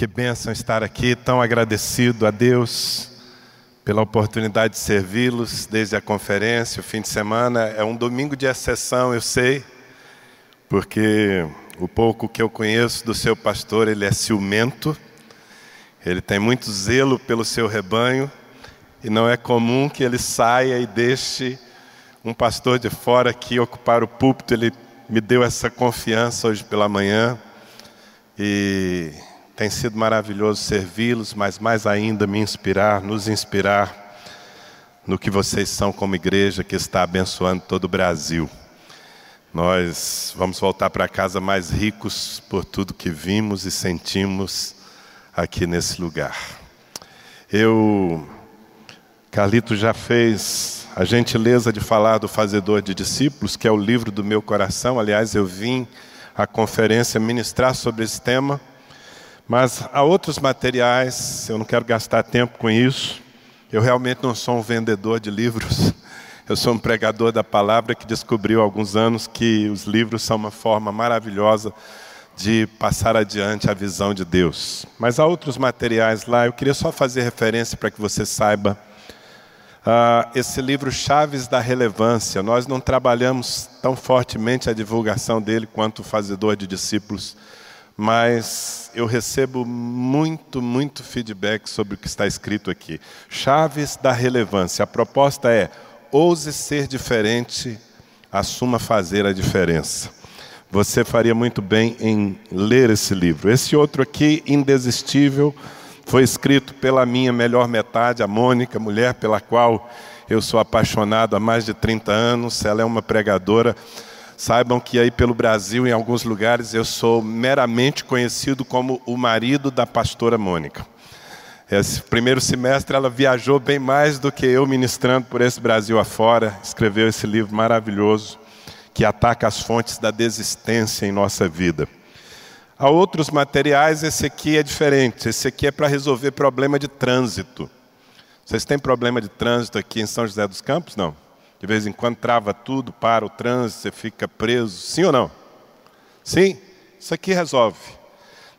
Que bênção estar aqui, tão agradecido a Deus pela oportunidade de servi-los desde a conferência, o fim de semana. É um domingo de exceção, eu sei, porque o pouco que eu conheço do seu pastor, ele é ciumento, ele tem muito zelo pelo seu rebanho, e não é comum que ele saia e deixe um pastor de fora aqui ocupar o púlpito. Ele me deu essa confiança hoje pela manhã. E tem sido maravilhoso servi-los, mas mais ainda me inspirar, nos inspirar no que vocês são como igreja que está abençoando todo o Brasil. Nós vamos voltar para casa mais ricos por tudo que vimos e sentimos aqui nesse lugar. Eu, Carlito já fez a gentileza de falar do Fazedor de Discípulos, que é o livro do meu coração. Aliás, eu vim à conferência ministrar sobre esse tema. Mas há outros materiais, eu não quero gastar tempo com isso. Eu realmente não sou um vendedor de livros. Eu sou um pregador da palavra que descobriu há alguns anos que os livros são uma forma maravilhosa de passar adiante a visão de Deus. Mas há outros materiais lá, eu queria só fazer referência para que você saiba. Uh, esse livro Chaves da Relevância, nós não trabalhamos tão fortemente a divulgação dele quanto o Fazedor de Discípulos mas eu recebo muito, muito feedback sobre o que está escrito aqui. Chaves da relevância. A proposta é: ouse ser diferente, assuma fazer a diferença. Você faria muito bem em ler esse livro. Esse outro aqui, Indesistível, foi escrito pela minha melhor metade, a Mônica, mulher pela qual eu sou apaixonado há mais de 30 anos. Ela é uma pregadora Saibam que aí pelo Brasil, em alguns lugares, eu sou meramente conhecido como o marido da pastora Mônica. Esse primeiro semestre ela viajou bem mais do que eu ministrando por esse Brasil afora, escreveu esse livro maravilhoso que ataca as fontes da desistência em nossa vida. Há outros materiais, esse aqui é diferente. Esse aqui é para resolver problema de trânsito. Vocês têm problema de trânsito aqui em São José dos Campos? Não. De vez em quando trava tudo, para o trânsito, você fica preso. Sim ou não? Sim? Isso aqui resolve.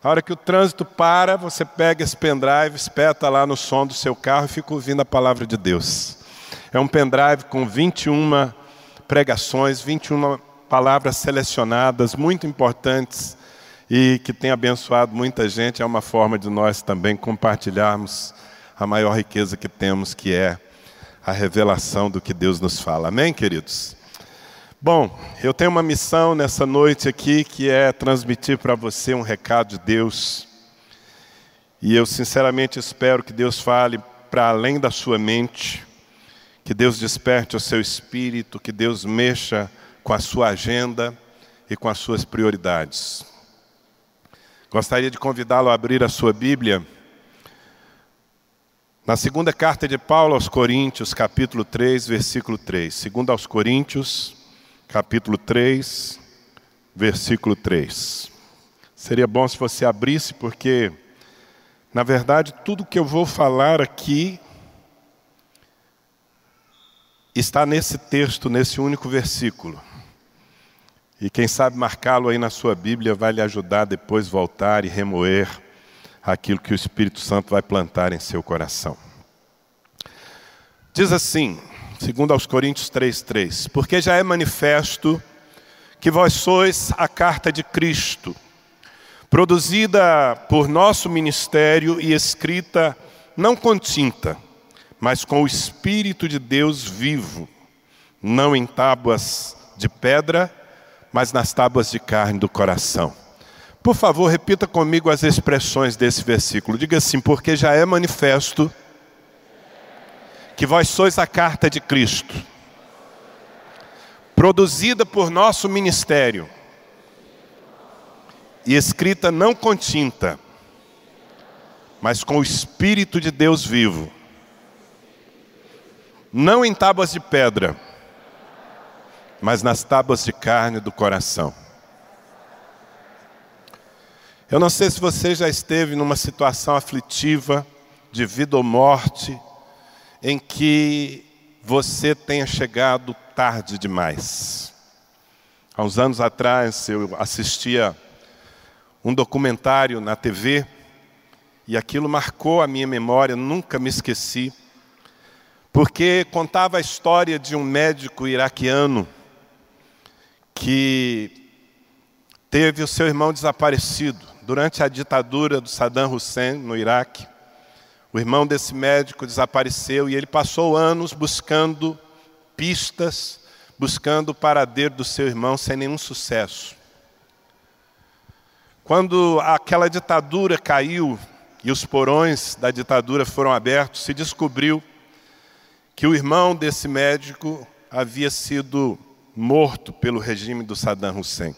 Na hora que o trânsito para, você pega esse pendrive, espeta lá no som do seu carro e fica ouvindo a palavra de Deus. É um pendrive com 21 pregações, 21 palavras selecionadas, muito importantes e que tem abençoado muita gente. É uma forma de nós também compartilharmos a maior riqueza que temos, que é a revelação do que Deus nos fala. Amém, queridos? Bom, eu tenho uma missão nessa noite aqui que é transmitir para você um recado de Deus. E eu sinceramente espero que Deus fale para além da sua mente, que Deus desperte o seu espírito, que Deus mexa com a sua agenda e com as suas prioridades. Gostaria de convidá-lo a abrir a sua Bíblia na segunda carta de Paulo aos Coríntios, capítulo 3, versículo 3. Segunda aos Coríntios, capítulo 3, versículo 3. Seria bom se você abrisse, porque, na verdade, tudo que eu vou falar aqui está nesse texto, nesse único versículo. E quem sabe marcá-lo aí na sua Bíblia vai lhe ajudar depois voltar e remoer aquilo que o Espírito Santo vai plantar em seu coração. Diz assim, segundo aos Coríntios 3:3, porque já é manifesto que vós sois a carta de Cristo, produzida por nosso ministério e escrita não com tinta, mas com o espírito de Deus vivo, não em tábuas de pedra, mas nas tábuas de carne do coração. Por favor, repita comigo as expressões desse versículo. Diga assim: porque já é manifesto que vós sois a carta de Cristo, produzida por nosso ministério e escrita não com tinta, mas com o Espírito de Deus vivo. Não em tábuas de pedra, mas nas tábuas de carne do coração. Eu não sei se você já esteve numa situação aflitiva, de vida ou morte, em que você tenha chegado tarde demais. Há uns anos atrás eu assistia um documentário na TV e aquilo marcou a minha memória, nunca me esqueci, porque contava a história de um médico iraquiano que teve o seu irmão desaparecido durante a ditadura do Saddam Hussein no Iraque. O irmão desse médico desapareceu e ele passou anos buscando pistas, buscando o paradeiro do seu irmão sem nenhum sucesso. Quando aquela ditadura caiu e os porões da ditadura foram abertos, se descobriu que o irmão desse médico havia sido morto pelo regime do Saddam Hussein.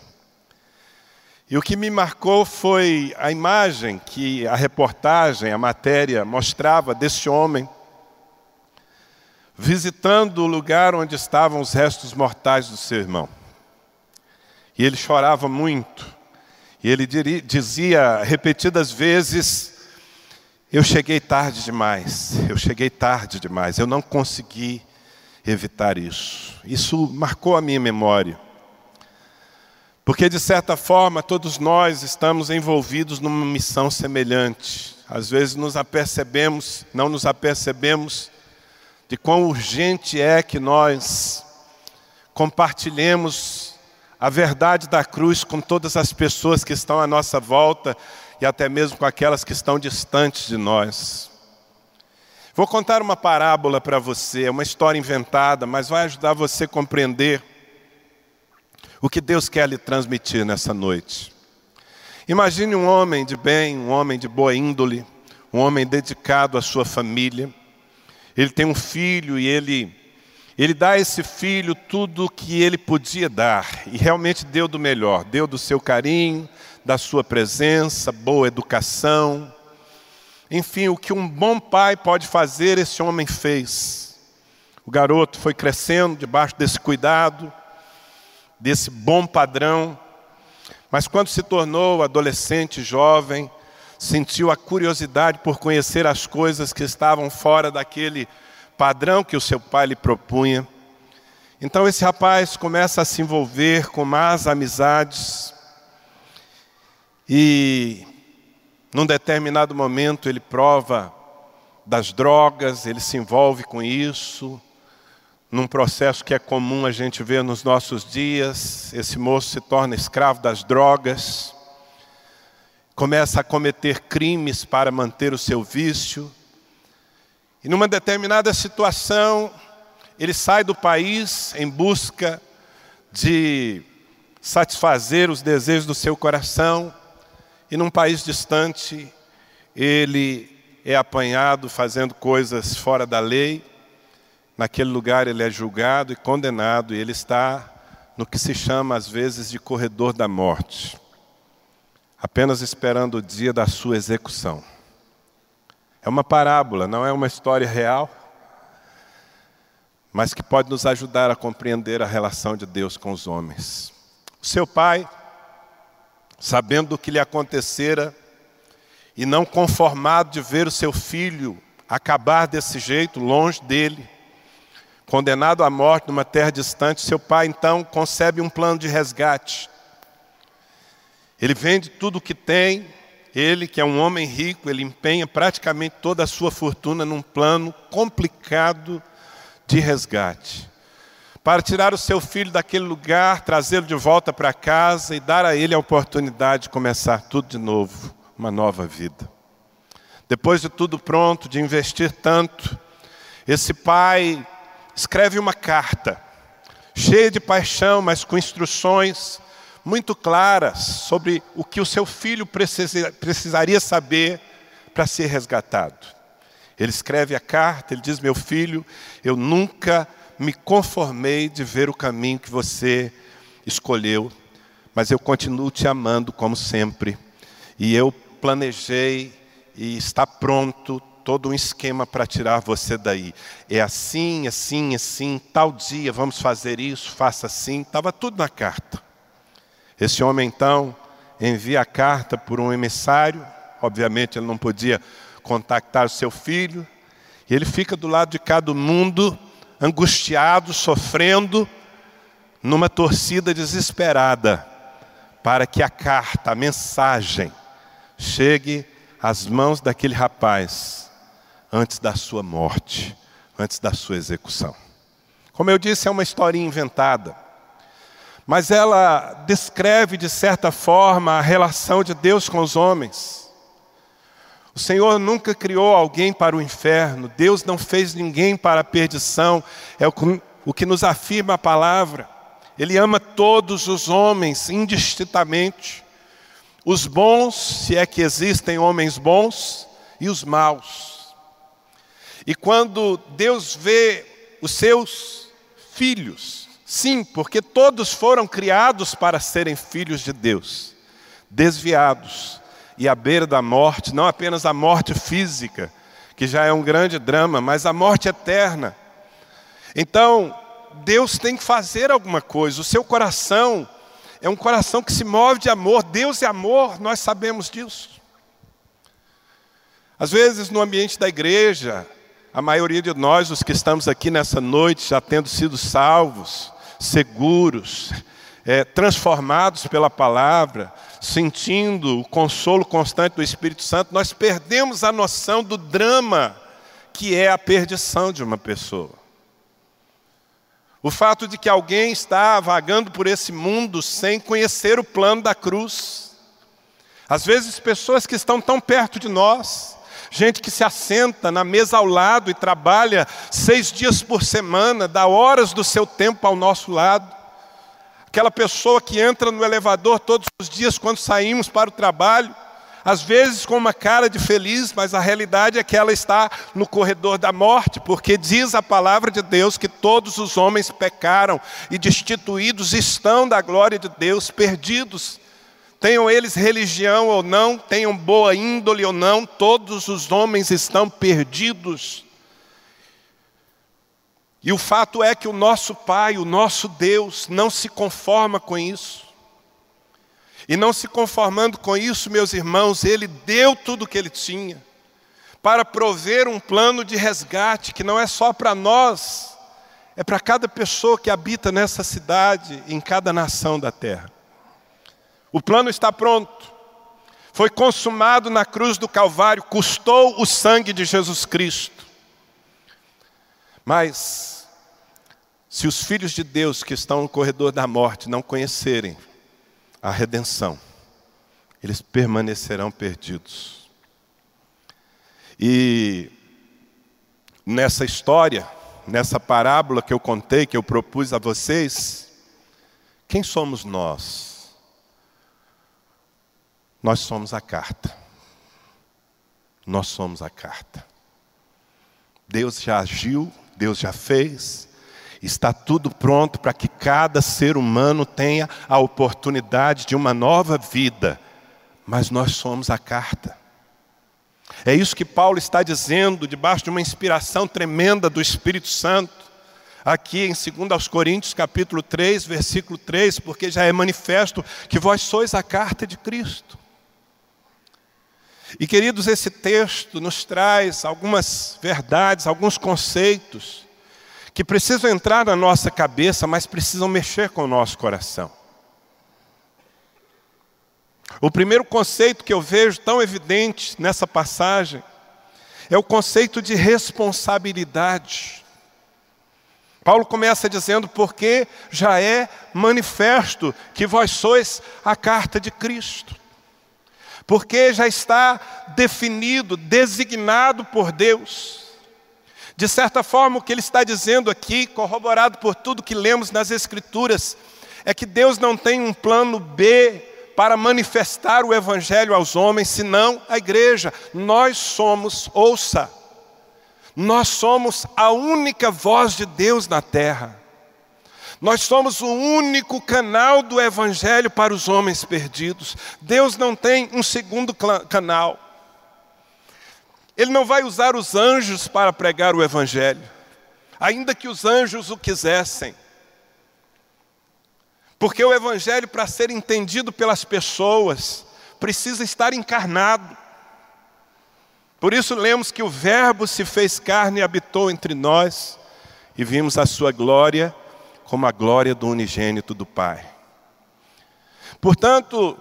E o que me marcou foi a imagem que a reportagem, a matéria mostrava desse homem visitando o lugar onde estavam os restos mortais do seu irmão. E ele chorava muito. E ele dizia repetidas vezes: Eu cheguei tarde demais, eu cheguei tarde demais, eu não consegui evitar isso. Isso marcou a minha memória. Porque, de certa forma, todos nós estamos envolvidos numa missão semelhante. Às vezes nos apercebemos, não nos apercebemos de quão urgente é que nós compartilhemos a verdade da cruz com todas as pessoas que estão à nossa volta e até mesmo com aquelas que estão distantes de nós. Vou contar uma parábola para você, é uma história inventada, mas vai ajudar você a compreender o que Deus quer lhe transmitir nessa noite. Imagine um homem de bem, um homem de boa índole, um homem dedicado à sua família. Ele tem um filho e ele ele dá a esse filho tudo o que ele podia dar e realmente deu do melhor, deu do seu carinho, da sua presença, boa educação. Enfim, o que um bom pai pode fazer, esse homem fez. O garoto foi crescendo debaixo desse cuidado, desse bom padrão, mas quando se tornou adolescente, jovem, sentiu a curiosidade por conhecer as coisas que estavam fora daquele padrão que o seu pai lhe propunha. Então esse rapaz começa a se envolver com más amizades e num determinado momento ele prova das drogas, ele se envolve com isso, num processo que é comum a gente ver nos nossos dias. Esse moço se torna escravo das drogas, começa a cometer crimes para manter o seu vício. E numa determinada situação, ele sai do país em busca de satisfazer os desejos do seu coração, e num país distante, ele é apanhado fazendo coisas fora da lei Naquele lugar ele é julgado e condenado, e ele está no que se chama às vezes de corredor da morte, apenas esperando o dia da sua execução. É uma parábola, não é uma história real, mas que pode nos ajudar a compreender a relação de Deus com os homens. O seu pai, sabendo do que lhe acontecera, e não conformado de ver o seu filho acabar desse jeito, longe dele, condenado à morte numa terra distante, seu pai então concebe um plano de resgate. Ele vende tudo o que tem, ele, que é um homem rico, ele empenha praticamente toda a sua fortuna num plano complicado de resgate. Para tirar o seu filho daquele lugar, trazê-lo de volta para casa e dar a ele a oportunidade de começar tudo de novo, uma nova vida. Depois de tudo pronto, de investir tanto, esse pai escreve uma carta, cheia de paixão, mas com instruções muito claras sobre o que o seu filho precisa, precisaria saber para ser resgatado. Ele escreve a carta, ele diz: Meu filho, eu nunca me conformei de ver o caminho que você escolheu, mas eu continuo te amando como sempre. E eu planejei e está pronto todo um esquema para tirar você daí. É assim, assim, assim, tal dia vamos fazer isso, faça assim. Estava tudo na carta. Esse homem então envia a carta por um emissário. Obviamente ele não podia contactar o seu filho. E ele fica do lado de cá do mundo, angustiado, sofrendo, numa torcida desesperada, para que a carta, a mensagem, chegue às mãos daquele rapaz antes da sua morte, antes da sua execução. Como eu disse, é uma história inventada, mas ela descreve, de certa forma, a relação de Deus com os homens. O Senhor nunca criou alguém para o inferno, Deus não fez ninguém para a perdição, é o que nos afirma a palavra. Ele ama todos os homens indistintamente, os bons, se é que existem homens bons, e os maus. E quando Deus vê os seus filhos, sim, porque todos foram criados para serem filhos de Deus, desviados e à beira da morte, não apenas a morte física, que já é um grande drama, mas a morte eterna. Então, Deus tem que fazer alguma coisa, o seu coração é um coração que se move de amor, Deus é amor, nós sabemos disso. Às vezes, no ambiente da igreja, a maioria de nós, os que estamos aqui nessa noite, já tendo sido salvos, seguros, é, transformados pela palavra, sentindo o consolo constante do Espírito Santo, nós perdemos a noção do drama que é a perdição de uma pessoa. O fato de que alguém está vagando por esse mundo sem conhecer o plano da cruz. Às vezes, pessoas que estão tão perto de nós, gente que se assenta na mesa ao lado e trabalha seis dias por semana, dá horas do seu tempo ao nosso lado. Aquela pessoa que entra no elevador todos os dias quando saímos para o trabalho, às vezes com uma cara de feliz, mas a realidade é que ela está no corredor da morte, porque diz a palavra de Deus que todos os homens pecaram e destituídos estão da glória de Deus, perdidos. Tenham eles religião ou não, tenham boa índole ou não, todos os homens estão perdidos. E o fato é que o nosso Pai, o nosso Deus, não se conforma com isso. E não se conformando com isso, meus irmãos, Ele deu tudo o que Ele tinha para prover um plano de resgate que não é só para nós, é para cada pessoa que habita nessa cidade, em cada nação da terra. O plano está pronto. Foi consumado na cruz do Calvário, custou o sangue de Jesus Cristo. Mas, se os filhos de Deus que estão no corredor da morte não conhecerem a redenção, eles permanecerão perdidos. E nessa história, nessa parábola que eu contei, que eu propus a vocês, quem somos nós? Nós somos a carta. Nós somos a carta. Deus já agiu, Deus já fez, está tudo pronto para que cada ser humano tenha a oportunidade de uma nova vida, mas nós somos a carta. É isso que Paulo está dizendo, debaixo de uma inspiração tremenda do Espírito Santo, aqui em 2 Coríntios, capítulo 3, versículo 3, porque já é manifesto que vós sois a carta de Cristo. E queridos, esse texto nos traz algumas verdades, alguns conceitos que precisam entrar na nossa cabeça, mas precisam mexer com o nosso coração. O primeiro conceito que eu vejo tão evidente nessa passagem é o conceito de responsabilidade. Paulo começa dizendo, porque já é manifesto que vós sois a carta de Cristo porque já está definido, designado por Deus. De certa forma, o que ele está dizendo aqui, corroborado por tudo que lemos nas Escrituras, é que Deus não tem um plano B para manifestar o Evangelho aos homens, senão a igreja. Nós somos, ouça, nós somos a única voz de Deus na terra. Nós somos o único canal do Evangelho para os homens perdidos. Deus não tem um segundo canal. Ele não vai usar os anjos para pregar o Evangelho, ainda que os anjos o quisessem. Porque o Evangelho, para ser entendido pelas pessoas, precisa estar encarnado. Por isso lemos que o Verbo se fez carne e habitou entre nós, e vimos a sua glória como a glória do unigênito do Pai. Portanto,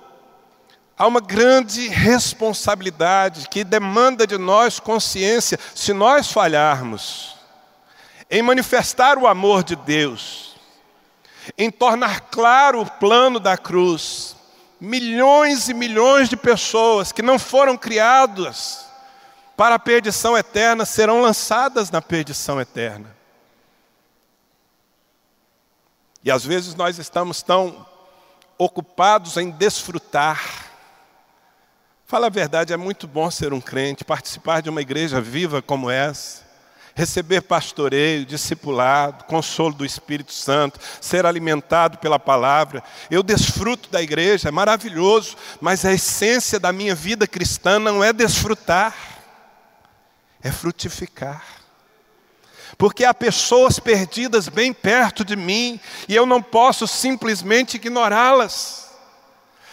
há uma grande responsabilidade que demanda de nós consciência, se nós falharmos, em manifestar o amor de Deus, em tornar claro o plano da cruz. Milhões e milhões de pessoas que não foram criadas para a perdição eterna serão lançadas na perdição eterna. E às vezes nós estamos tão ocupados em desfrutar. Fala a verdade, é muito bom ser um crente, participar de uma igreja viva como essa, receber pastoreio, discipulado, consolo do Espírito Santo, ser alimentado pela palavra. Eu desfruto da igreja, é maravilhoso, mas a essência da minha vida cristã não é desfrutar, é frutificar porque há pessoas perdidas bem perto de mim e eu não posso simplesmente ignorá-las.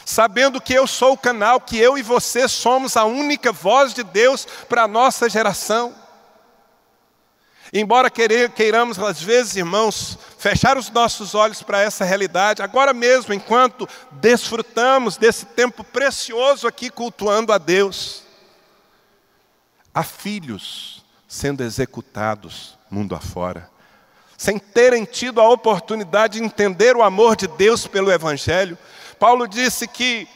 Sabendo que eu sou o canal, que eu e você somos a única voz de Deus para a nossa geração. Embora queiramos, às vezes, irmãos, fechar os nossos olhos para essa realidade, agora mesmo, enquanto desfrutamos desse tempo precioso aqui cultuando a Deus, há filhos sendo executados mundo afora, sem terem tido a oportunidade de entender o amor de Deus pelo Evangelho. Paulo disse que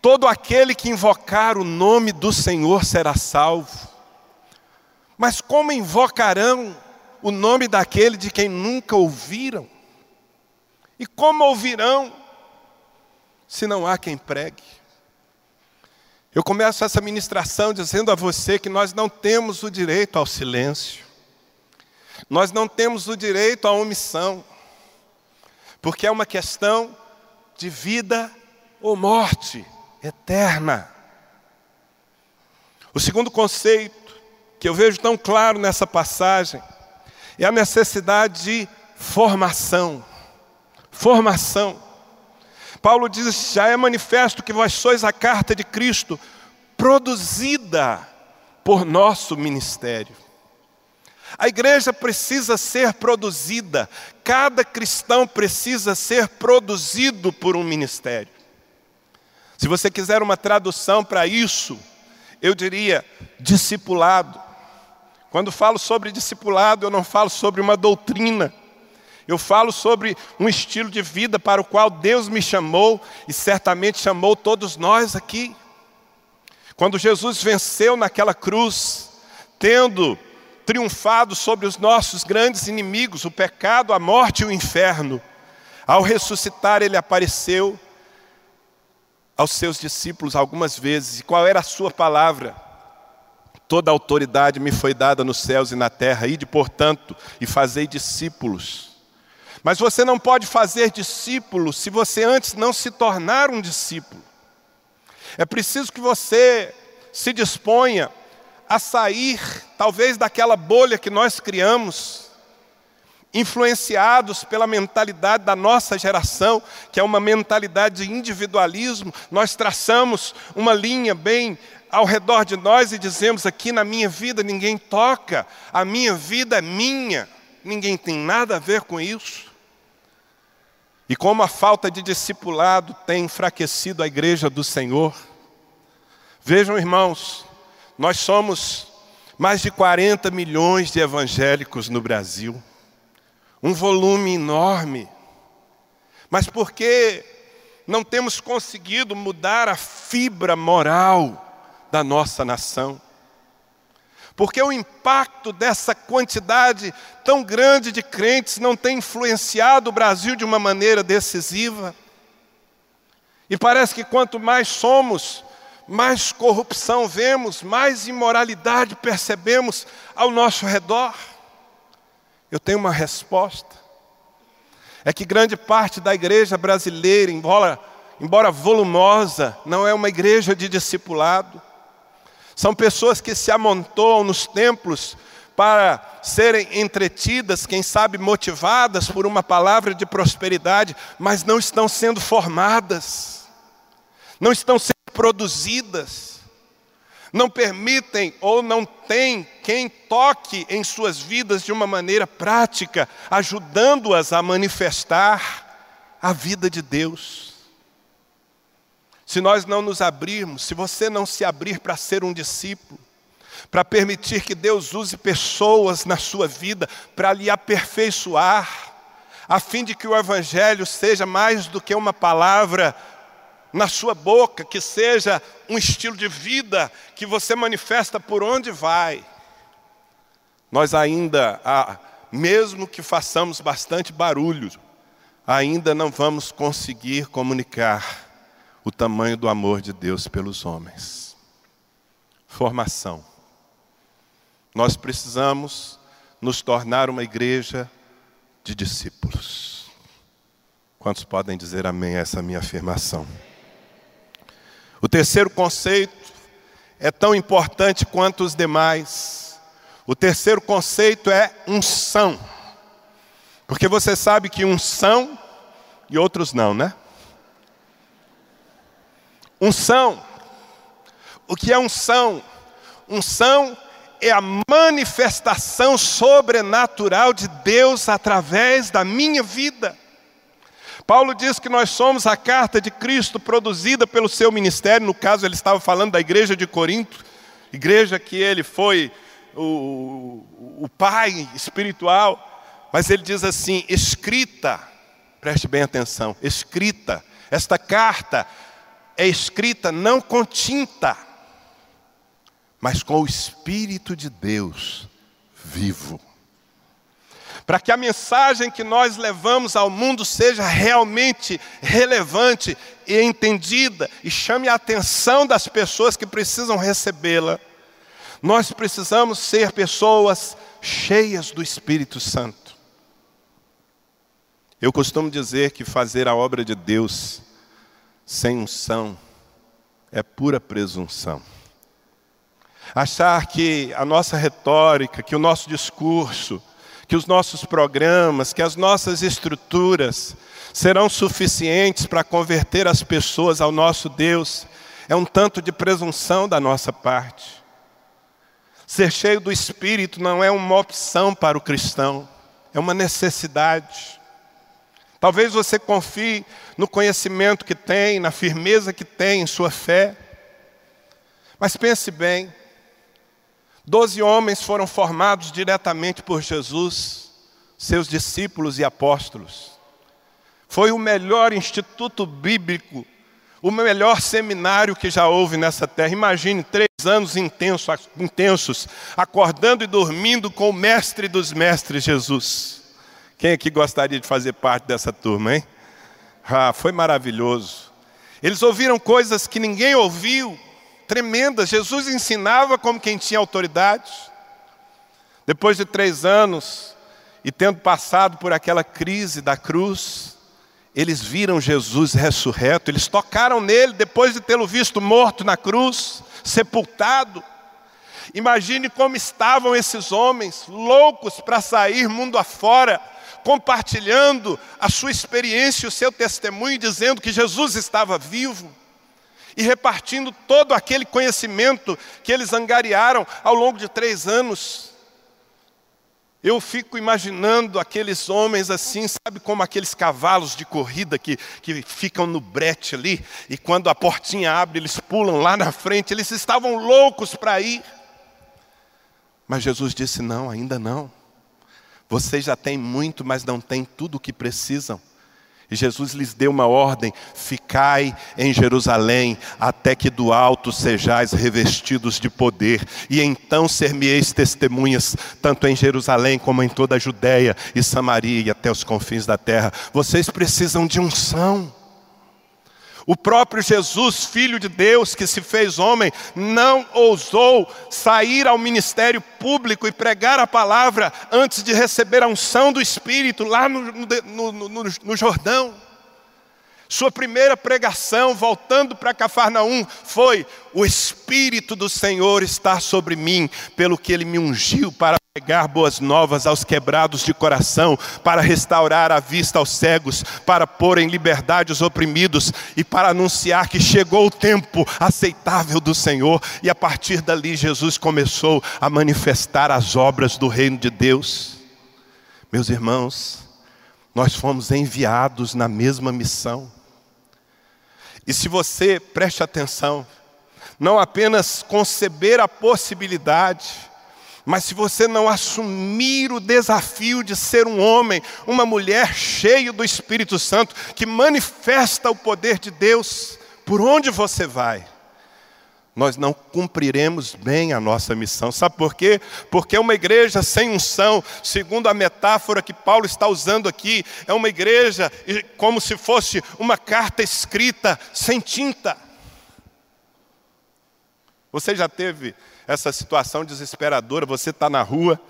todo aquele que invocar o nome do Senhor será salvo. Mas como invocarão o nome daquele de quem nunca ouviram? E como ouvirão se não há quem pregue? Eu começo essa ministração dizendo a você que nós não temos o direito ao silêncio. Nós não temos o direito à omissão, porque é uma questão de vida ou morte eterna. O segundo conceito que eu vejo tão claro nessa passagem é a necessidade de formação. Formação. Paulo diz: já é manifesto que vós sois a carta de Cristo, produzida por nosso ministério. A igreja precisa ser produzida, cada cristão precisa ser produzido por um ministério. Se você quiser uma tradução para isso, eu diria discipulado. Quando falo sobre discipulado, eu não falo sobre uma doutrina, eu falo sobre um estilo de vida para o qual Deus me chamou e certamente chamou todos nós aqui. Quando Jesus venceu naquela cruz, tendo triunfado sobre os nossos grandes inimigos, o pecado, a morte e o inferno. Ao ressuscitar, ele apareceu aos seus discípulos algumas vezes. E qual era a sua palavra? Toda a autoridade me foi dada nos céus e na terra, ide, portanto, e fazei discípulos. Mas você não pode fazer discípulos se você antes não se tornar um discípulo. É preciso que você se disponha a sair, talvez, daquela bolha que nós criamos, influenciados pela mentalidade da nossa geração, que é uma mentalidade de individualismo, nós traçamos uma linha bem ao redor de nós e dizemos: aqui na minha vida ninguém toca, a minha vida é minha, ninguém tem nada a ver com isso. E como a falta de discipulado tem enfraquecido a igreja do Senhor, vejam, irmãos, nós somos mais de 40 milhões de evangélicos no Brasil, um volume enorme. Mas por que não temos conseguido mudar a fibra moral da nossa nação? Porque o impacto dessa quantidade tão grande de crentes não tem influenciado o Brasil de uma maneira decisiva. E parece que quanto mais somos, mais corrupção vemos, mais imoralidade percebemos ao nosso redor? Eu tenho uma resposta. É que grande parte da igreja brasileira, embora, embora volumosa, não é uma igreja de discipulado. São pessoas que se amontoam nos templos para serem entretidas, quem sabe motivadas por uma palavra de prosperidade, mas não estão sendo formadas, não estão sendo produzidas, não permitem ou não tem quem toque em suas vidas de uma maneira prática, ajudando-as a manifestar a vida de Deus. Se nós não nos abrirmos, se você não se abrir para ser um discípulo, para permitir que Deus use pessoas na sua vida para lhe aperfeiçoar, a fim de que o Evangelho seja mais do que uma palavra na sua boca, que seja um estilo de vida que você manifesta por onde vai. Nós ainda, mesmo que façamos bastante barulho, ainda não vamos conseguir comunicar o tamanho do amor de Deus pelos homens. Formação. Nós precisamos nos tornar uma igreja de discípulos. Quantos podem dizer amém a essa minha afirmação? O terceiro conceito é tão importante quanto os demais. O terceiro conceito é unção. Porque você sabe que uns são e outros não, né? Unção. O que é unção? Unção é a manifestação sobrenatural de Deus através da minha vida. Paulo diz que nós somos a carta de Cristo produzida pelo seu ministério, no caso ele estava falando da igreja de Corinto, igreja que ele foi o, o pai espiritual, mas ele diz assim: escrita, preste bem atenção, escrita, esta carta é escrita não com tinta, mas com o Espírito de Deus vivo. Para que a mensagem que nós levamos ao mundo seja realmente relevante e entendida e chame a atenção das pessoas que precisam recebê-la, nós precisamos ser pessoas cheias do Espírito Santo. Eu costumo dizer que fazer a obra de Deus sem unção é pura presunção achar que a nossa retórica, que o nosso discurso, que os nossos programas, que as nossas estruturas serão suficientes para converter as pessoas ao nosso Deus, é um tanto de presunção da nossa parte. Ser cheio do Espírito não é uma opção para o cristão, é uma necessidade. Talvez você confie no conhecimento que tem, na firmeza que tem em sua fé, mas pense bem, Doze homens foram formados diretamente por Jesus, seus discípulos e apóstolos. Foi o melhor instituto bíblico, o melhor seminário que já houve nessa terra. Imagine três anos intensos, intensos acordando e dormindo com o mestre dos mestres, Jesus. Quem aqui gostaria de fazer parte dessa turma, hein? Ah, foi maravilhoso. Eles ouviram coisas que ninguém ouviu, tremendas. Jesus ensinava como quem tinha autoridade. Depois de três anos, e tendo passado por aquela crise da cruz, eles viram Jesus ressurreto, eles tocaram nele depois de tê-lo visto morto na cruz, sepultado. Imagine como estavam esses homens, loucos para sair mundo afora, compartilhando a sua experiência, o seu testemunho, dizendo que Jesus estava vivo e repartindo todo aquele conhecimento que eles angariaram ao longo de três anos. Eu fico imaginando aqueles homens assim, sabe como aqueles cavalos de corrida que, que ficam no brete ali, e quando a portinha abre, eles pulam lá na frente, eles estavam loucos para ir. Mas Jesus disse: não, ainda não. Vocês já têm muito, mas não têm tudo o que precisam. E Jesus lhes deu uma ordem: ficai em Jerusalém, até que do alto sejais revestidos de poder, e então ser-me-eis testemunhas, tanto em Jerusalém como em toda a Judéia e Samaria e até os confins da terra. Vocês precisam de unção. O próprio Jesus, Filho de Deus, que se fez homem, não ousou sair ao ministério público e pregar a palavra antes de receber a unção do Espírito lá no, no, no, no Jordão. Sua primeira pregação, voltando para Cafarnaum, foi: O Espírito do Senhor está sobre mim, pelo que ele me ungiu para pregar boas novas aos quebrados de coração, para restaurar a vista aos cegos, para pôr em liberdade os oprimidos e para anunciar que chegou o tempo aceitável do Senhor. E a partir dali, Jesus começou a manifestar as obras do reino de Deus. Meus irmãos, nós fomos enviados na mesma missão. E se você preste atenção, não apenas conceber a possibilidade, mas se você não assumir o desafio de ser um homem, uma mulher cheio do Espírito Santo, que manifesta o poder de Deus, por onde você vai, nós não cumpriremos bem a nossa missão. Sabe por quê? Porque é uma igreja sem unção, segundo a metáfora que Paulo está usando aqui, é uma igreja como se fosse uma carta escrita sem tinta. Você já teve essa situação desesperadora? Você está na rua,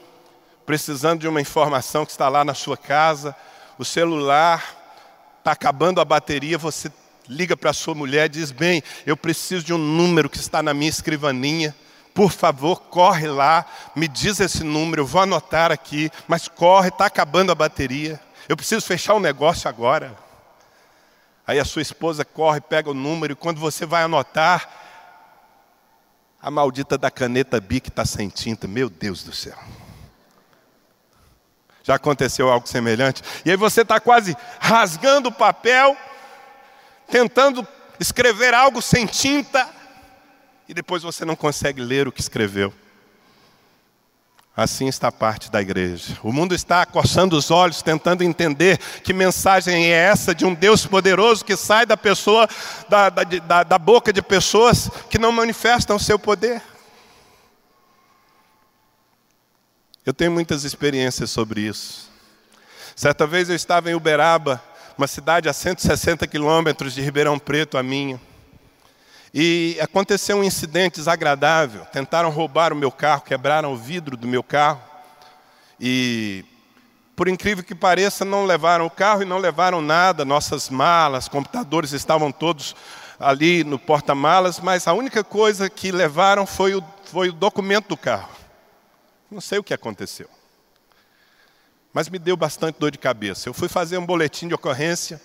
precisando de uma informação que está lá na sua casa, o celular está acabando a bateria, você liga para a sua mulher e diz: Bem, eu preciso de um número que está na minha escrivaninha. Por favor, corre lá, me diz esse número, eu vou anotar aqui, mas corre, está acabando a bateria. Eu preciso fechar um negócio agora. Aí a sua esposa corre, pega o número, e quando você vai anotar, a maldita da caneta Bic está sem tinta. Meu Deus do céu. Já aconteceu algo semelhante? E aí você está quase rasgando o papel tentando escrever algo sem tinta, e depois você não consegue ler o que escreveu. Assim está parte da igreja. O mundo está coçando os olhos, tentando entender que mensagem é essa de um Deus poderoso que sai da pessoa, da, da, da boca de pessoas que não manifestam o seu poder. Eu tenho muitas experiências sobre isso. Certa vez eu estava em Uberaba uma cidade a 160 quilômetros de Ribeirão Preto, a minha. E aconteceu um incidente desagradável. Tentaram roubar o meu carro, quebraram o vidro do meu carro. E, por incrível que pareça, não levaram o carro e não levaram nada. Nossas malas, computadores estavam todos ali no porta-malas, mas a única coisa que levaram foi o, foi o documento do carro. Não sei o que aconteceu mas me deu bastante dor de cabeça. Eu fui fazer um boletim de ocorrência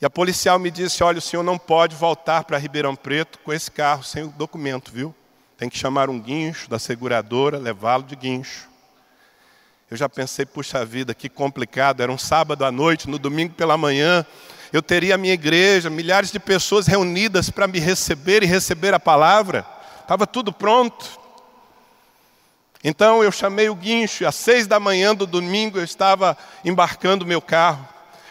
e a policial me disse: Olha, o senhor não pode voltar para Ribeirão Preto com esse carro sem o documento, viu? Tem que chamar um guincho da seguradora, levá-lo de guincho. Eu já pensei, puxa vida, que complicado. Era um sábado à noite, no domingo pela manhã. Eu teria a minha igreja, milhares de pessoas reunidas para me receber e receber a palavra. Estava tudo pronto. Então eu chamei o guincho, às seis da manhã do domingo eu estava embarcando meu carro.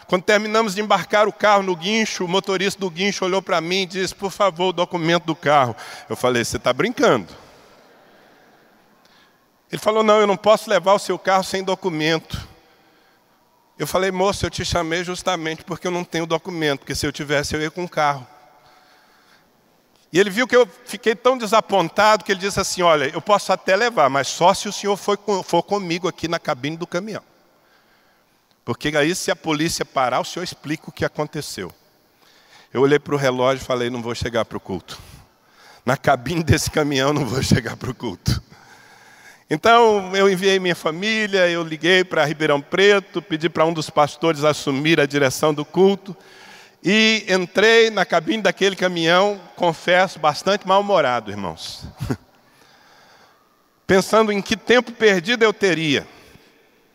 Quando terminamos de embarcar o carro no guincho, o motorista do guincho olhou para mim e disse: Por favor, o documento do carro. Eu falei: Você está brincando? Ele falou: Não, eu não posso levar o seu carro sem documento. Eu falei: Moço, eu te chamei justamente porque eu não tenho documento, porque se eu tivesse eu ia com o carro. E ele viu que eu fiquei tão desapontado que ele disse assim: Olha, eu posso até levar, mas só se o senhor for, for comigo aqui na cabine do caminhão. Porque aí, se a polícia parar, o senhor explica o que aconteceu. Eu olhei para o relógio e falei: Não vou chegar para o culto. Na cabine desse caminhão, não vou chegar para o culto. Então, eu enviei minha família, eu liguei para Ribeirão Preto, pedi para um dos pastores assumir a direção do culto. E entrei na cabine daquele caminhão, confesso, bastante mal-humorado, irmãos. Pensando em que tempo perdido eu teria.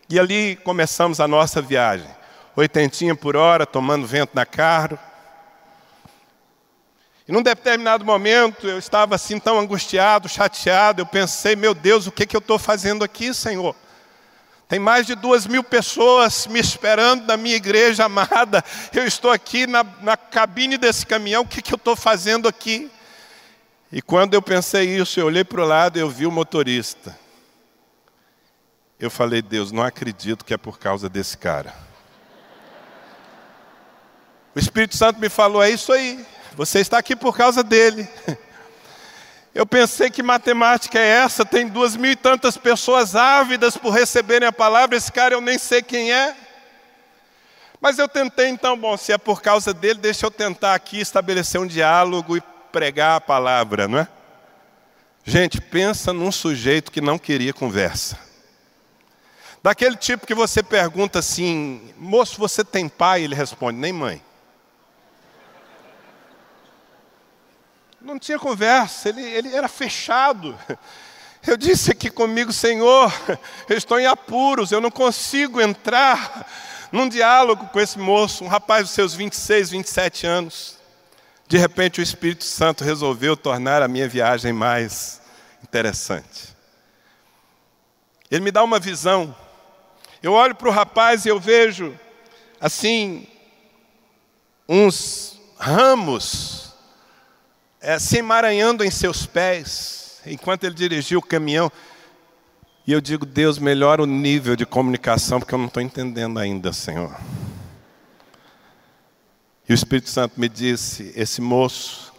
E ali começamos a nossa viagem. Oitentinha por hora, tomando vento na carro. E num determinado momento eu estava assim tão angustiado, chateado, eu pensei, meu Deus, o que, que eu estou fazendo aqui, Senhor? Tem mais de duas mil pessoas me esperando na minha igreja amada. Eu estou aqui na, na cabine desse caminhão, o que, que eu estou fazendo aqui? E quando eu pensei isso, eu olhei para o lado e eu vi o motorista. Eu falei, Deus, não acredito que é por causa desse cara. O Espírito Santo me falou, é isso aí, você está aqui por causa dele. Eu pensei que matemática é essa, tem duas mil e tantas pessoas ávidas por receberem a palavra, esse cara eu nem sei quem é. Mas eu tentei então, bom, se é por causa dele, deixa eu tentar aqui estabelecer um diálogo e pregar a palavra, não é? Gente, pensa num sujeito que não queria conversa. Daquele tipo que você pergunta assim, moço, você tem pai? Ele responde, nem mãe. Não tinha conversa, ele, ele era fechado. Eu disse aqui comigo, Senhor, eu estou em apuros, eu não consigo entrar num diálogo com esse moço, um rapaz dos seus 26, 27 anos. De repente o Espírito Santo resolveu tornar a minha viagem mais interessante. Ele me dá uma visão. Eu olho para o rapaz e eu vejo, assim, uns ramos é, se emaranhando em seus pés, enquanto ele dirigia o caminhão. E eu digo, Deus, melhora o nível de comunicação, porque eu não estou entendendo ainda, Senhor. E o Espírito Santo me disse: esse moço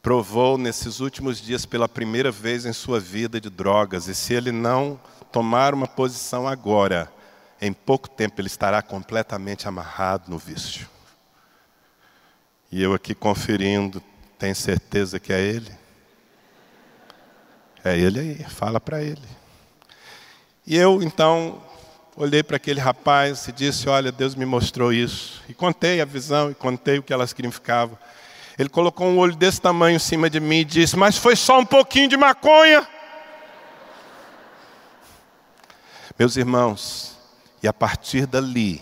provou nesses últimos dias pela primeira vez em sua vida de drogas, e se ele não tomar uma posição agora, em pouco tempo ele estará completamente amarrado no vício. E eu aqui conferindo, tem certeza que é ele? É ele aí, fala para ele. E eu então olhei para aquele rapaz e disse: Olha, Deus me mostrou isso. E contei a visão e contei o que ela significava. Ele colocou um olho desse tamanho em cima de mim e disse: Mas foi só um pouquinho de maconha. Meus irmãos, e a partir dali,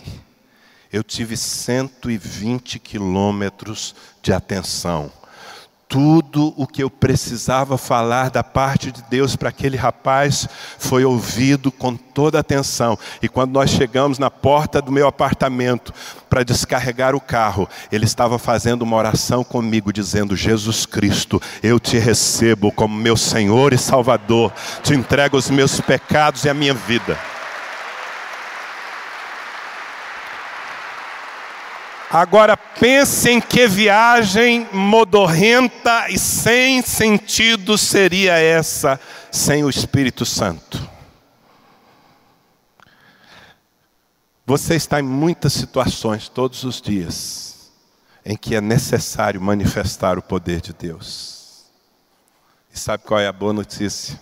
eu tive 120 quilômetros de atenção tudo o que eu precisava falar da parte de Deus para aquele rapaz foi ouvido com toda atenção. E quando nós chegamos na porta do meu apartamento para descarregar o carro, ele estava fazendo uma oração comigo, dizendo: Jesus Cristo, eu te recebo como meu Senhor e Salvador, te entrego os meus pecados e a minha vida. Agora pense em que viagem modorrenta e sem sentido seria essa sem o Espírito Santo. Você está em muitas situações todos os dias em que é necessário manifestar o poder de Deus. E sabe qual é a boa notícia?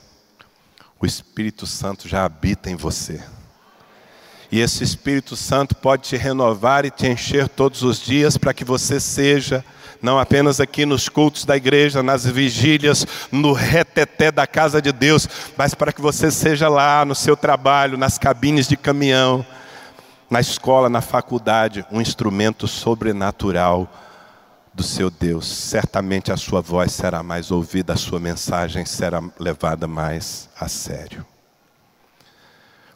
O Espírito Santo já habita em você. E esse Espírito Santo pode te renovar e te encher todos os dias para que você seja, não apenas aqui nos cultos da igreja, nas vigílias, no reteté da casa de Deus, mas para que você seja lá no seu trabalho, nas cabines de caminhão, na escola, na faculdade, um instrumento sobrenatural do seu Deus. Certamente a sua voz será mais ouvida, a sua mensagem será levada mais a sério.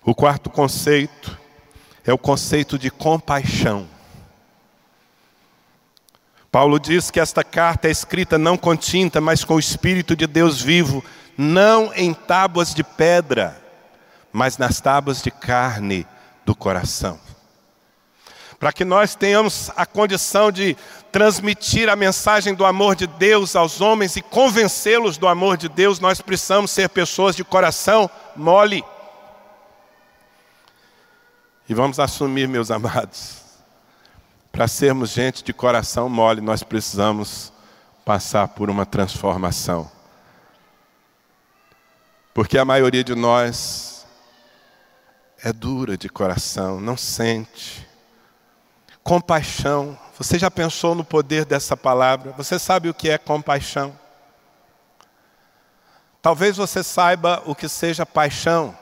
O quarto conceito é o conceito de compaixão. Paulo diz que esta carta é escrita não com tinta, mas com o Espírito de Deus vivo, não em tábuas de pedra, mas nas tábuas de carne do coração. Para que nós tenhamos a condição de transmitir a mensagem do amor de Deus aos homens e convencê-los do amor de Deus, nós precisamos ser pessoas de coração mole. E vamos assumir, meus amados, para sermos gente de coração mole, nós precisamos passar por uma transformação. Porque a maioria de nós é dura de coração, não sente. Compaixão. Você já pensou no poder dessa palavra? Você sabe o que é compaixão? Talvez você saiba o que seja paixão.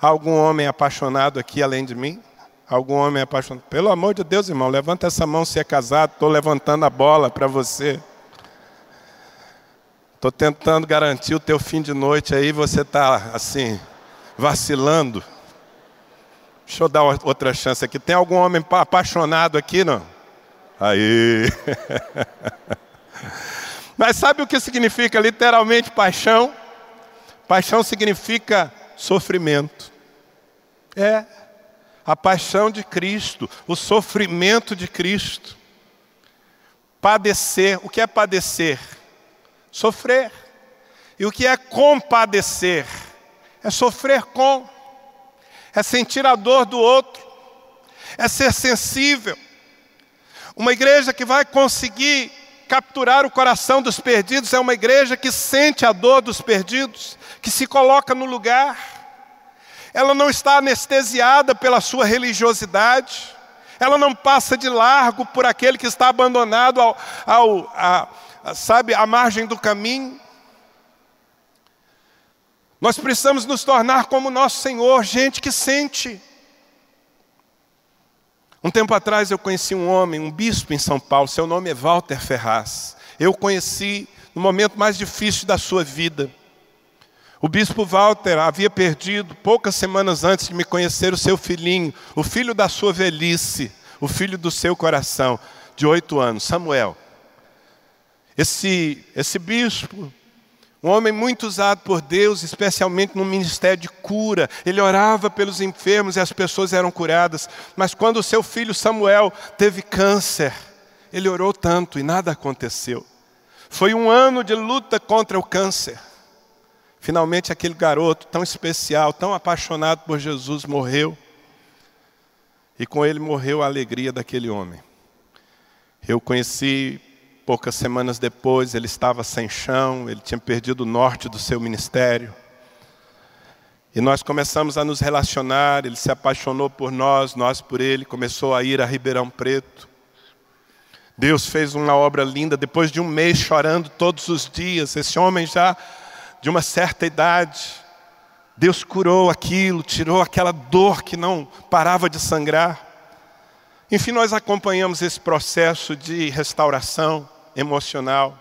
Algum homem apaixonado aqui além de mim? Algum homem apaixonado? Pelo amor de Deus, irmão, levanta essa mão se é casado. Estou levantando a bola para você. Estou tentando garantir o teu fim de noite aí, você está assim, vacilando. Deixa eu dar outra chance aqui. Tem algum homem apaixonado aqui, não? Aí. Mas sabe o que significa literalmente paixão? Paixão significa sofrimento. É a paixão de Cristo, o sofrimento de Cristo. Padecer, o que é padecer? Sofrer. E o que é compadecer? É sofrer com, é sentir a dor do outro, é ser sensível. Uma igreja que vai conseguir capturar o coração dos perdidos é uma igreja que sente a dor dos perdidos, que se coloca no lugar. Ela não está anestesiada pela sua religiosidade, ela não passa de largo por aquele que está abandonado ao, ao a, a, sabe, à margem do caminho. Nós precisamos nos tornar como nosso Senhor, gente que sente. Um tempo atrás eu conheci um homem, um bispo em São Paulo, seu nome é Walter Ferraz. Eu conheci no momento mais difícil da sua vida. O bispo Walter havia perdido, poucas semanas antes de me conhecer, o seu filhinho, o filho da sua velhice, o filho do seu coração, de oito anos, Samuel. Esse, esse bispo um homem muito usado por Deus, especialmente no ministério de cura. Ele orava pelos enfermos e as pessoas eram curadas. Mas quando o seu filho Samuel teve câncer, ele orou tanto e nada aconteceu. Foi um ano de luta contra o câncer. Finalmente, aquele garoto tão especial, tão apaixonado por Jesus, morreu. E com ele morreu a alegria daquele homem. Eu conheci Poucas semanas depois, ele estava sem chão, ele tinha perdido o norte do seu ministério. E nós começamos a nos relacionar, ele se apaixonou por nós, nós por ele, começou a ir a Ribeirão Preto. Deus fez uma obra linda, depois de um mês chorando todos os dias, esse homem já de uma certa idade, Deus curou aquilo, tirou aquela dor que não parava de sangrar. Enfim, nós acompanhamos esse processo de restauração emocional.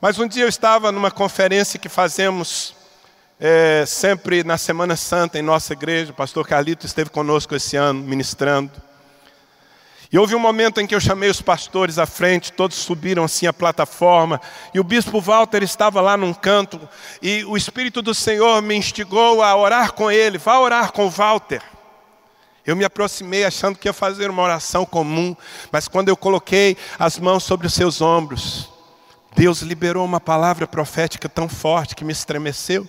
Mas um dia eu estava numa conferência que fazemos é, sempre na Semana Santa em nossa igreja. O pastor Carlito esteve conosco esse ano ministrando. E houve um momento em que eu chamei os pastores à frente, todos subiram assim a plataforma, e o bispo Walter estava lá num canto, e o Espírito do Senhor me instigou a orar com ele. Vá orar com Walter. Eu me aproximei achando que ia fazer uma oração comum, mas quando eu coloquei as mãos sobre os seus ombros, Deus liberou uma palavra profética tão forte que me estremeceu.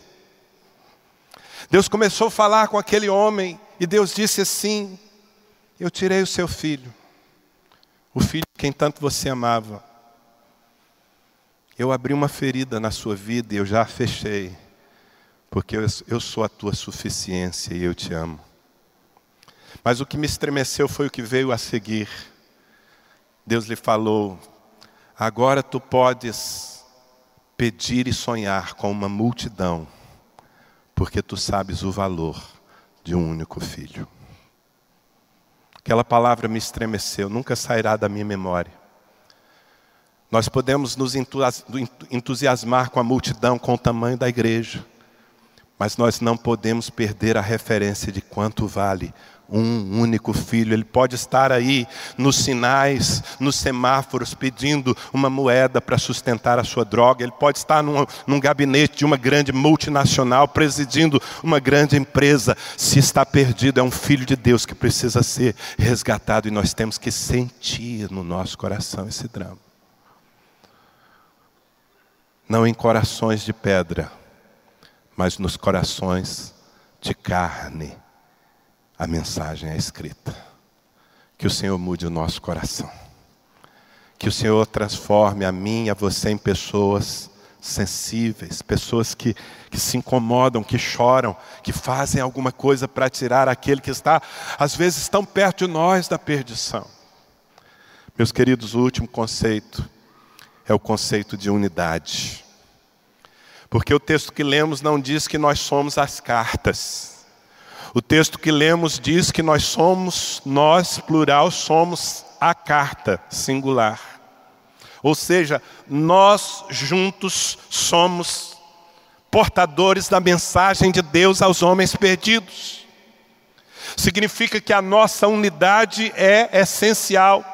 Deus começou a falar com aquele homem e Deus disse assim: Eu tirei o seu filho, o filho quem tanto você amava. Eu abri uma ferida na sua vida e eu já a fechei, porque eu, eu sou a tua suficiência e eu te amo. Mas o que me estremeceu foi o que veio a seguir. Deus lhe falou: agora tu podes pedir e sonhar com uma multidão, porque tu sabes o valor de um único filho. Aquela palavra me estremeceu, nunca sairá da minha memória. Nós podemos nos entusiasmar com a multidão, com o tamanho da igreja, mas nós não podemos perder a referência de quanto vale um único filho. Ele pode estar aí nos sinais, nos semáforos, pedindo uma moeda para sustentar a sua droga. Ele pode estar num, num, gabinete de uma grande multinacional, presidindo uma grande empresa. Se está perdido, é um filho de Deus que precisa ser resgatado e nós temos que sentir no nosso coração esse drama. Não em corações de pedra, mas nos corações de carne a mensagem é escrita. Que o Senhor mude o nosso coração. Que o Senhor transforme a mim e a você em pessoas sensíveis, pessoas que, que se incomodam, que choram, que fazem alguma coisa para tirar aquele que está, às vezes, tão perto de nós da perdição. Meus queridos, o último conceito é o conceito de unidade. Porque o texto que lemos não diz que nós somos as cartas. O texto que lemos diz que nós somos, nós, plural, somos a carta, singular. Ou seja, nós juntos somos portadores da mensagem de Deus aos homens perdidos. Significa que a nossa unidade é essencial,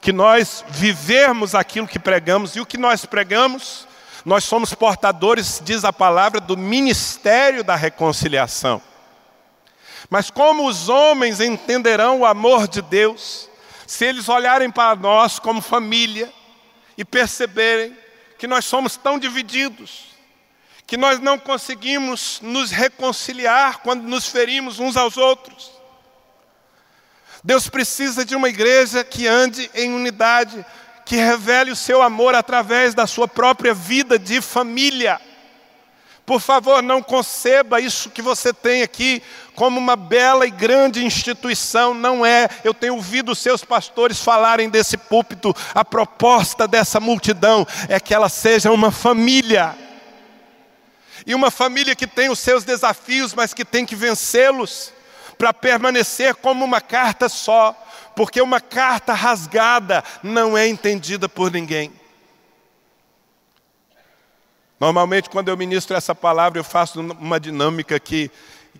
que nós vivermos aquilo que pregamos e o que nós pregamos, nós somos portadores, diz a palavra, do ministério da reconciliação. Mas como os homens entenderão o amor de Deus, se eles olharem para nós como família e perceberem que nós somos tão divididos, que nós não conseguimos nos reconciliar quando nos ferimos uns aos outros. Deus precisa de uma igreja que ande em unidade, que revele o seu amor através da sua própria vida de família. Por favor, não conceba isso que você tem aqui como uma bela e grande instituição, não é. Eu tenho ouvido seus pastores falarem desse púlpito. A proposta dessa multidão é que ela seja uma família. E uma família que tem os seus desafios, mas que tem que vencê-los para permanecer como uma carta só, porque uma carta rasgada não é entendida por ninguém. Normalmente, quando eu ministro essa palavra, eu faço uma dinâmica que,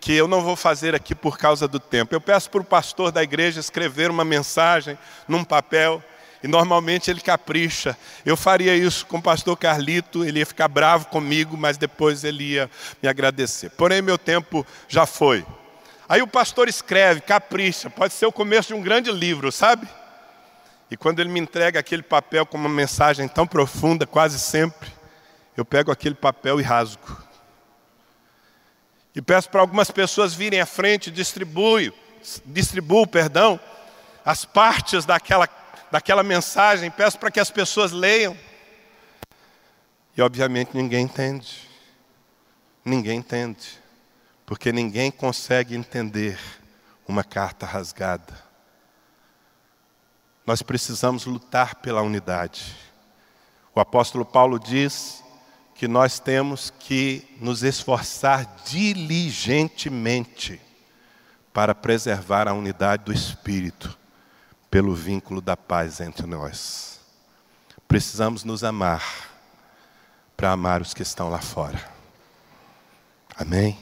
que eu não vou fazer aqui por causa do tempo. Eu peço para o pastor da igreja escrever uma mensagem num papel, e normalmente ele capricha. Eu faria isso com o pastor Carlito, ele ia ficar bravo comigo, mas depois ele ia me agradecer. Porém, meu tempo já foi. Aí o pastor escreve, capricha, pode ser o começo de um grande livro, sabe? E quando ele me entrega aquele papel com uma mensagem tão profunda, quase sempre, eu pego aquele papel e rasgo. E peço para algumas pessoas virem à frente, distribuo, distribuo, perdão, as partes daquela, daquela mensagem, peço para que as pessoas leiam. E obviamente ninguém entende. Ninguém entende. Porque ninguém consegue entender uma carta rasgada. Nós precisamos lutar pela unidade. O apóstolo Paulo diz que nós temos que nos esforçar diligentemente para preservar a unidade do Espírito pelo vínculo da paz entre nós. Precisamos nos amar para amar os que estão lá fora. Amém?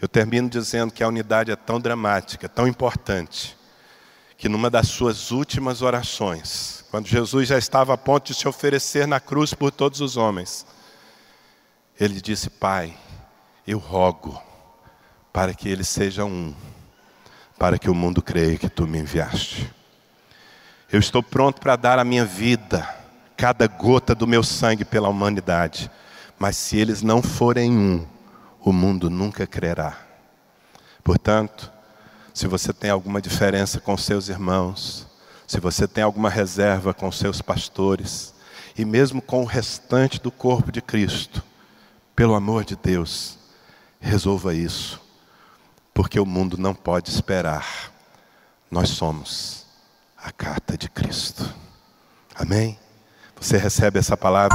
Eu termino dizendo que a unidade é tão dramática, tão importante, que numa das suas últimas orações, quando Jesus já estava a ponto de se oferecer na cruz por todos os homens, ele disse: Pai, eu rogo para que eles sejam um, para que o mundo creia que tu me enviaste. Eu estou pronto para dar a minha vida, cada gota do meu sangue pela humanidade, mas se eles não forem um, o mundo nunca crerá. Portanto, se você tem alguma diferença com seus irmãos, se você tem alguma reserva com seus pastores, e mesmo com o restante do corpo de Cristo, pelo amor de Deus, resolva isso, porque o mundo não pode esperar. Nós somos a carta de Cristo. Amém? Você recebe essa palavra?